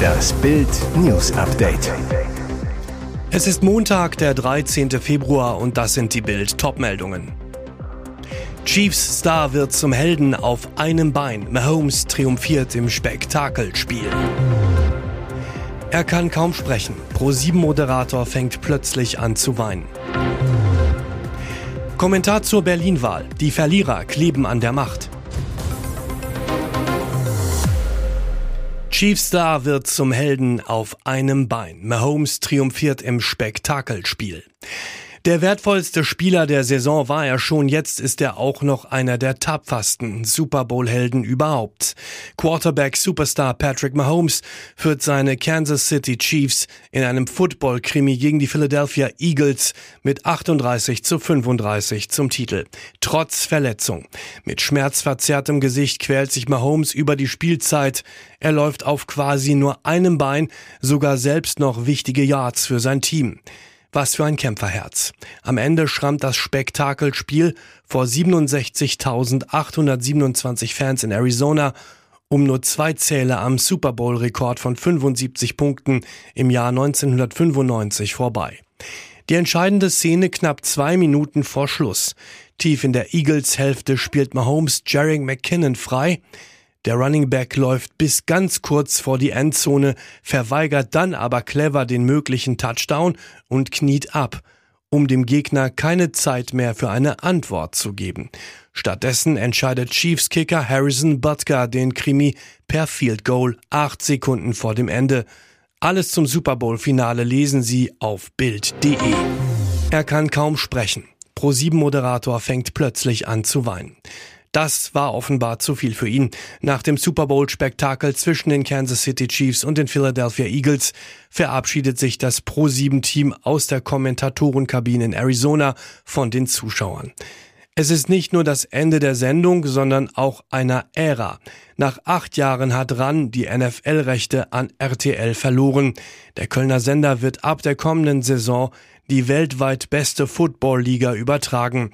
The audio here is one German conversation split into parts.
Das Bild News Update. Es ist Montag, der 13. Februar und das sind die Bild Topmeldungen. Chiefs Star wird zum Helden auf einem Bein. Mahomes triumphiert im Spektakelspiel. Er kann kaum sprechen. Pro-7-Moderator fängt plötzlich an zu weinen. Kommentar zur Berlin-Wahl. Die Verlierer kleben an der Macht. Chiefstar wird zum Helden auf einem Bein. Mahomes triumphiert im Spektakelspiel. Der wertvollste Spieler der Saison war er schon, jetzt ist er auch noch einer der tapfersten Super Bowl-Helden überhaupt. Quarterback-Superstar Patrick Mahomes führt seine Kansas City Chiefs in einem Football-Krimi gegen die Philadelphia Eagles mit 38 zu 35 zum Titel. Trotz Verletzung. Mit schmerzverzerrtem Gesicht quält sich Mahomes über die Spielzeit. Er läuft auf quasi nur einem Bein, sogar selbst noch wichtige Yards für sein Team. Was für ein Kämpferherz. Am Ende schrammt das Spektakelspiel vor 67.827 Fans in Arizona um nur zwei Zähler am Super Bowl-Rekord von 75 Punkten im Jahr 1995 vorbei. Die entscheidende Szene knapp zwei Minuten vor Schluss. Tief in der Eagles-Hälfte spielt Mahomes Jerry McKinnon frei. Der Running Back läuft bis ganz kurz vor die Endzone, verweigert dann aber clever den möglichen Touchdown und kniet ab, um dem Gegner keine Zeit mehr für eine Antwort zu geben. Stattdessen entscheidet Chiefs Kicker Harrison Butker den Krimi per Field Goal acht Sekunden vor dem Ende. Alles zum Super Bowl Finale lesen Sie auf Bild.de. Er kann kaum sprechen. Pro7 Moderator fängt plötzlich an zu weinen. Das war offenbar zu viel für ihn. Nach dem Super Bowl-Spektakel zwischen den Kansas City Chiefs und den Philadelphia Eagles verabschiedet sich das Pro-7-Team aus der Kommentatorenkabine in Arizona von den Zuschauern. Es ist nicht nur das Ende der Sendung, sondern auch einer Ära. Nach acht Jahren hat RAN die NFL-Rechte an RTL verloren. Der Kölner Sender wird ab der kommenden Saison die weltweit beste Football-Liga übertragen.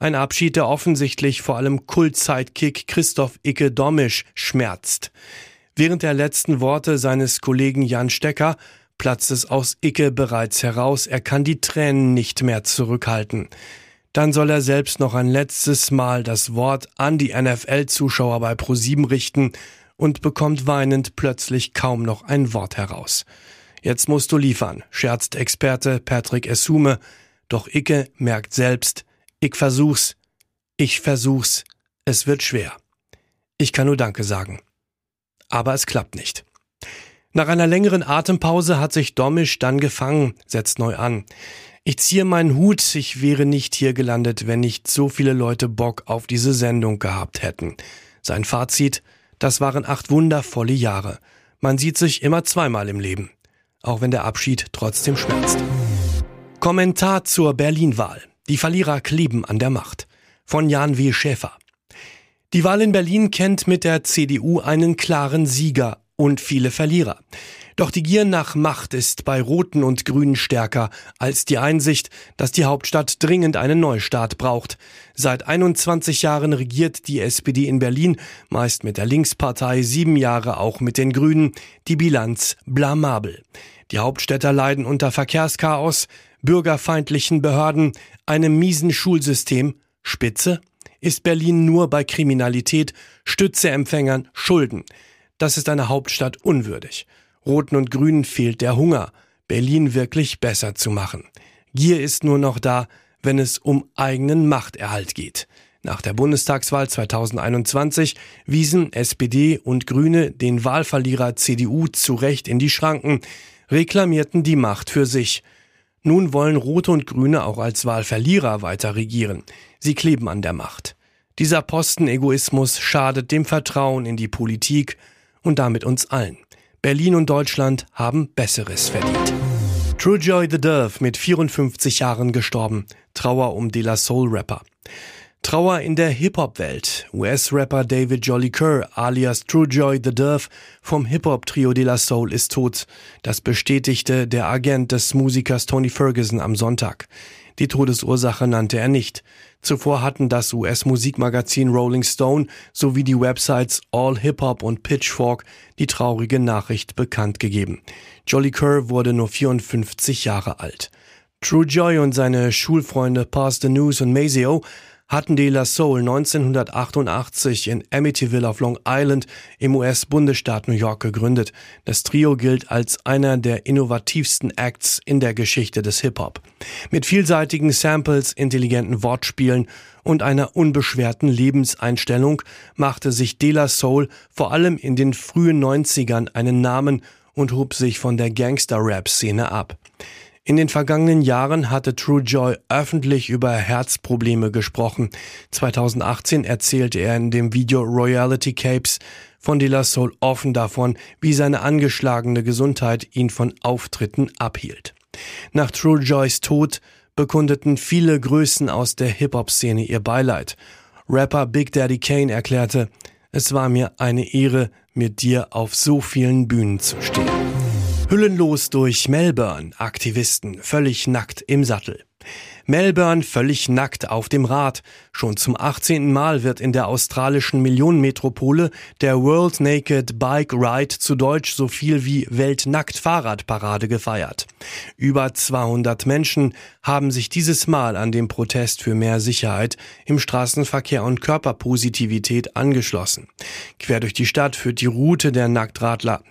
Ein Abschied, der offensichtlich vor allem Kult-Sidekick Christoph Icke Domisch schmerzt. Während der letzten Worte seines Kollegen Jan Stecker platzt es aus Icke bereits heraus, er kann die Tränen nicht mehr zurückhalten. Dann soll er selbst noch ein letztes Mal das Wort an die NFL-Zuschauer bei ProSieben richten und bekommt weinend plötzlich kaum noch ein Wort heraus. Jetzt musst du liefern, scherzt Experte Patrick Essume, doch Icke merkt selbst, ich versuch's. Ich versuch's. Es wird schwer. Ich kann nur Danke sagen. Aber es klappt nicht. Nach einer längeren Atempause hat sich Domisch dann gefangen, setzt neu an. Ich ziehe meinen Hut, ich wäre nicht hier gelandet, wenn nicht so viele Leute Bock auf diese Sendung gehabt hätten. Sein Fazit, das waren acht wundervolle Jahre. Man sieht sich immer zweimal im Leben. Auch wenn der Abschied trotzdem schmerzt. Kommentar zur Berlin-Wahl. Die Verlierer kleben an der Macht. Von Jan W. Schäfer. Die Wahl in Berlin kennt mit der CDU einen klaren Sieger und viele Verlierer. Doch die Gier nach Macht ist bei Roten und Grünen stärker als die Einsicht, dass die Hauptstadt dringend einen Neustart braucht. Seit 21 Jahren regiert die SPD in Berlin, meist mit der Linkspartei, sieben Jahre auch mit den Grünen. Die Bilanz blamabel. Die Hauptstädter leiden unter Verkehrschaos, bürgerfeindlichen Behörden, einem miesen Schulsystem, Spitze, ist Berlin nur bei Kriminalität, Stützeempfängern, Schulden. Das ist eine Hauptstadt unwürdig. Roten und Grünen fehlt der Hunger, Berlin wirklich besser zu machen. Gier ist nur noch da, wenn es um eigenen Machterhalt geht. Nach der Bundestagswahl 2021 wiesen SPD und Grüne den Wahlverlierer CDU zu Recht in die Schranken, reklamierten die Macht für sich. Nun wollen Rote und Grüne auch als Wahlverlierer weiter regieren. Sie kleben an der Macht. Dieser Postenegoismus schadet dem Vertrauen in die Politik und damit uns allen. Berlin und Deutschland haben Besseres verdient. True Joy the Dove mit 54 Jahren gestorben. Trauer um De La Soul Rapper. Trauer in der Hip-Hop-Welt. US-Rapper David Jolly Kerr alias True Joy the Durf vom Hip-Hop-Trio De La Soul ist tot. Das bestätigte der Agent des Musikers Tony Ferguson am Sonntag. Die Todesursache nannte er nicht. Zuvor hatten das US-Musikmagazin Rolling Stone sowie die Websites All Hip Hop und Pitchfork die traurige Nachricht bekannt gegeben. Jolly Kerr wurde nur 54 Jahre alt. True Joy und seine Schulfreunde Pass the News und Mazio hatten De La Soul 1988 in Amityville auf Long Island im US-Bundesstaat New York gegründet. Das Trio gilt als einer der innovativsten Acts in der Geschichte des Hip-Hop. Mit vielseitigen Samples, intelligenten Wortspielen und einer unbeschwerten Lebenseinstellung machte sich De La Soul vor allem in den frühen 90ern einen Namen und hob sich von der Gangster-Rap-Szene ab. In den vergangenen Jahren hatte True Joy öffentlich über Herzprobleme gesprochen. 2018 erzählte er in dem Video Royalty Capes von De La Soul offen davon, wie seine angeschlagene Gesundheit ihn von Auftritten abhielt. Nach True Joys Tod bekundeten viele Größen aus der Hip-Hop-Szene ihr Beileid. Rapper Big Daddy Kane erklärte, es war mir eine Ehre, mit dir auf so vielen Bühnen zu stehen. Hüllenlos durch Melbourne, Aktivisten völlig nackt im Sattel. Melbourne völlig nackt auf dem Rad. Schon zum 18. Mal wird in der australischen Millionenmetropole der World Naked Bike Ride zu Deutsch so viel wie Weltnackt Fahrradparade gefeiert. Über 200 Menschen haben sich dieses Mal an dem Protest für mehr Sicherheit im Straßenverkehr und Körperpositivität angeschlossen. Quer durch die Stadt führt die Route der Nacktradler.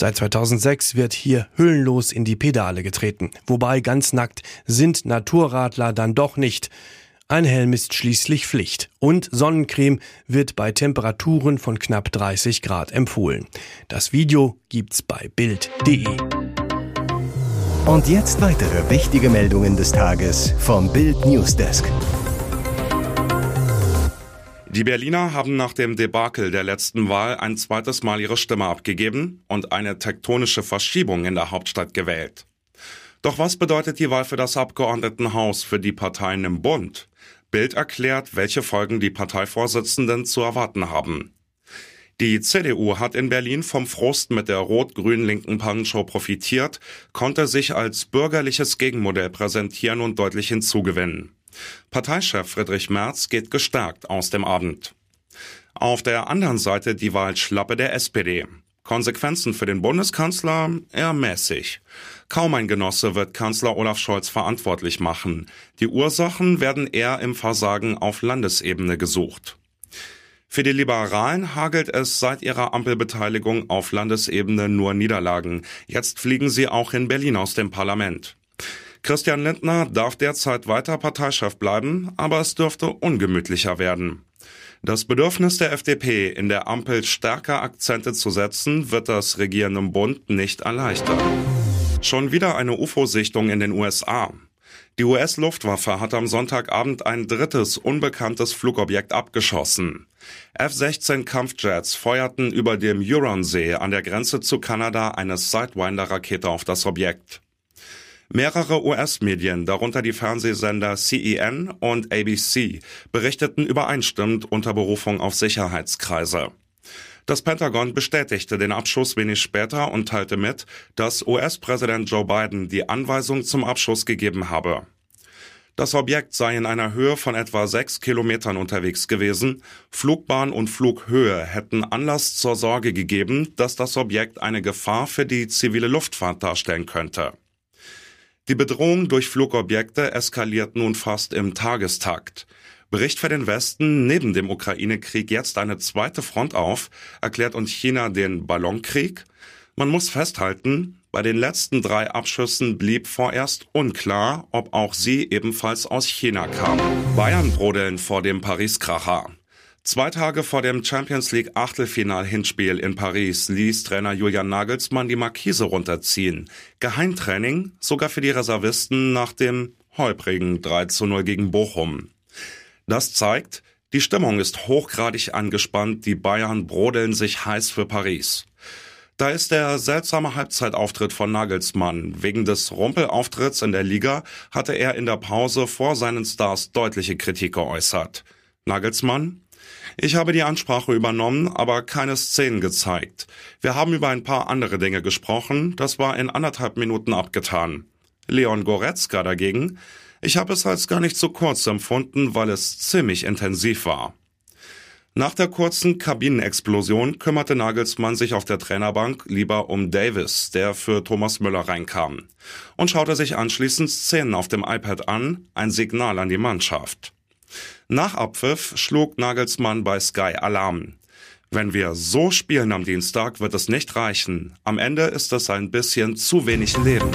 Seit 2006 wird hier hüllenlos in die Pedale getreten. Wobei ganz nackt sind Naturradler dann doch nicht. Ein Helm ist schließlich Pflicht und Sonnencreme wird bei Temperaturen von knapp 30 Grad empfohlen. Das Video gibt's bei Bild.de. Und jetzt weitere wichtige Meldungen des Tages vom Bild Newsdesk. Die Berliner haben nach dem Debakel der letzten Wahl ein zweites Mal ihre Stimme abgegeben und eine tektonische Verschiebung in der Hauptstadt gewählt. Doch was bedeutet die Wahl für das Abgeordnetenhaus für die Parteien im Bund? Bild erklärt, welche Folgen die Parteivorsitzenden zu erwarten haben. Die CDU hat in Berlin vom Frust mit der rot-grün-linken Pannenshow profitiert, konnte sich als bürgerliches Gegenmodell präsentieren und deutlich hinzugewinnen. Parteichef Friedrich Merz geht gestärkt aus dem Abend. Auf der anderen Seite die Wahlschlappe der SPD. Konsequenzen für den Bundeskanzler eher mäßig. Kaum ein Genosse wird Kanzler Olaf Scholz verantwortlich machen. Die Ursachen werden eher im Versagen auf Landesebene gesucht. Für die Liberalen hagelt es seit ihrer Ampelbeteiligung auf Landesebene nur Niederlagen. Jetzt fliegen sie auch in Berlin aus dem Parlament. Christian Lindner darf derzeit weiter Parteichef bleiben, aber es dürfte ungemütlicher werden. Das Bedürfnis der FDP, in der Ampel stärker Akzente zu setzen, wird das regierenden Bund nicht erleichtern. Schon wieder eine UFO-Sichtung in den USA. Die US-Luftwaffe hat am Sonntagabend ein drittes unbekanntes Flugobjekt abgeschossen. F-16 Kampfjets feuerten über dem Huronsee an der Grenze zu Kanada eine Sidewinder-Rakete auf das Objekt. Mehrere US-Medien, darunter die Fernsehsender CEN und ABC, berichteten übereinstimmend unter Berufung auf Sicherheitskreise. Das Pentagon bestätigte den Abschuss wenig später und teilte mit, dass US-Präsident Joe Biden die Anweisung zum Abschuss gegeben habe. Das Objekt sei in einer Höhe von etwa sechs Kilometern unterwegs gewesen. Flugbahn und Flughöhe hätten Anlass zur Sorge gegeben, dass das Objekt eine Gefahr für die zivile Luftfahrt darstellen könnte. Die Bedrohung durch Flugobjekte eskaliert nun fast im Tagestakt. Bricht für den Westen neben dem Ukraine-Krieg jetzt eine zweite Front auf, erklärt uns China den Ballonkrieg? Man muss festhalten, bei den letzten drei Abschüssen blieb vorerst unklar, ob auch sie ebenfalls aus China kamen. Bayern brodeln vor dem Paris-Kracher. Zwei Tage vor dem Champions League Achtelfinal-Hinspiel in Paris ließ Trainer Julian Nagelsmann die Markise runterziehen. Geheimtraining sogar für die Reservisten nach dem holprigen 3 zu 0 gegen Bochum. Das zeigt, die Stimmung ist hochgradig angespannt, die Bayern brodeln sich heiß für Paris. Da ist der seltsame Halbzeitauftritt von Nagelsmann. Wegen des Rumpelauftritts in der Liga hatte er in der Pause vor seinen Stars deutliche Kritik geäußert. Nagelsmann? Ich habe die Ansprache übernommen, aber keine Szenen gezeigt. Wir haben über ein paar andere Dinge gesprochen, das war in anderthalb Minuten abgetan. Leon Goretzka dagegen, ich habe es als gar nicht so kurz empfunden, weil es ziemlich intensiv war. Nach der kurzen Kabinenexplosion kümmerte Nagelsmann sich auf der Trainerbank lieber um Davis, der für Thomas Müller reinkam, und schaute sich anschließend Szenen auf dem iPad an, ein Signal an die Mannschaft. Nach Abpfiff schlug Nagelsmann bei Sky Alarm. Wenn wir so spielen am Dienstag, wird es nicht reichen. Am Ende ist es ein bisschen zu wenig Leben.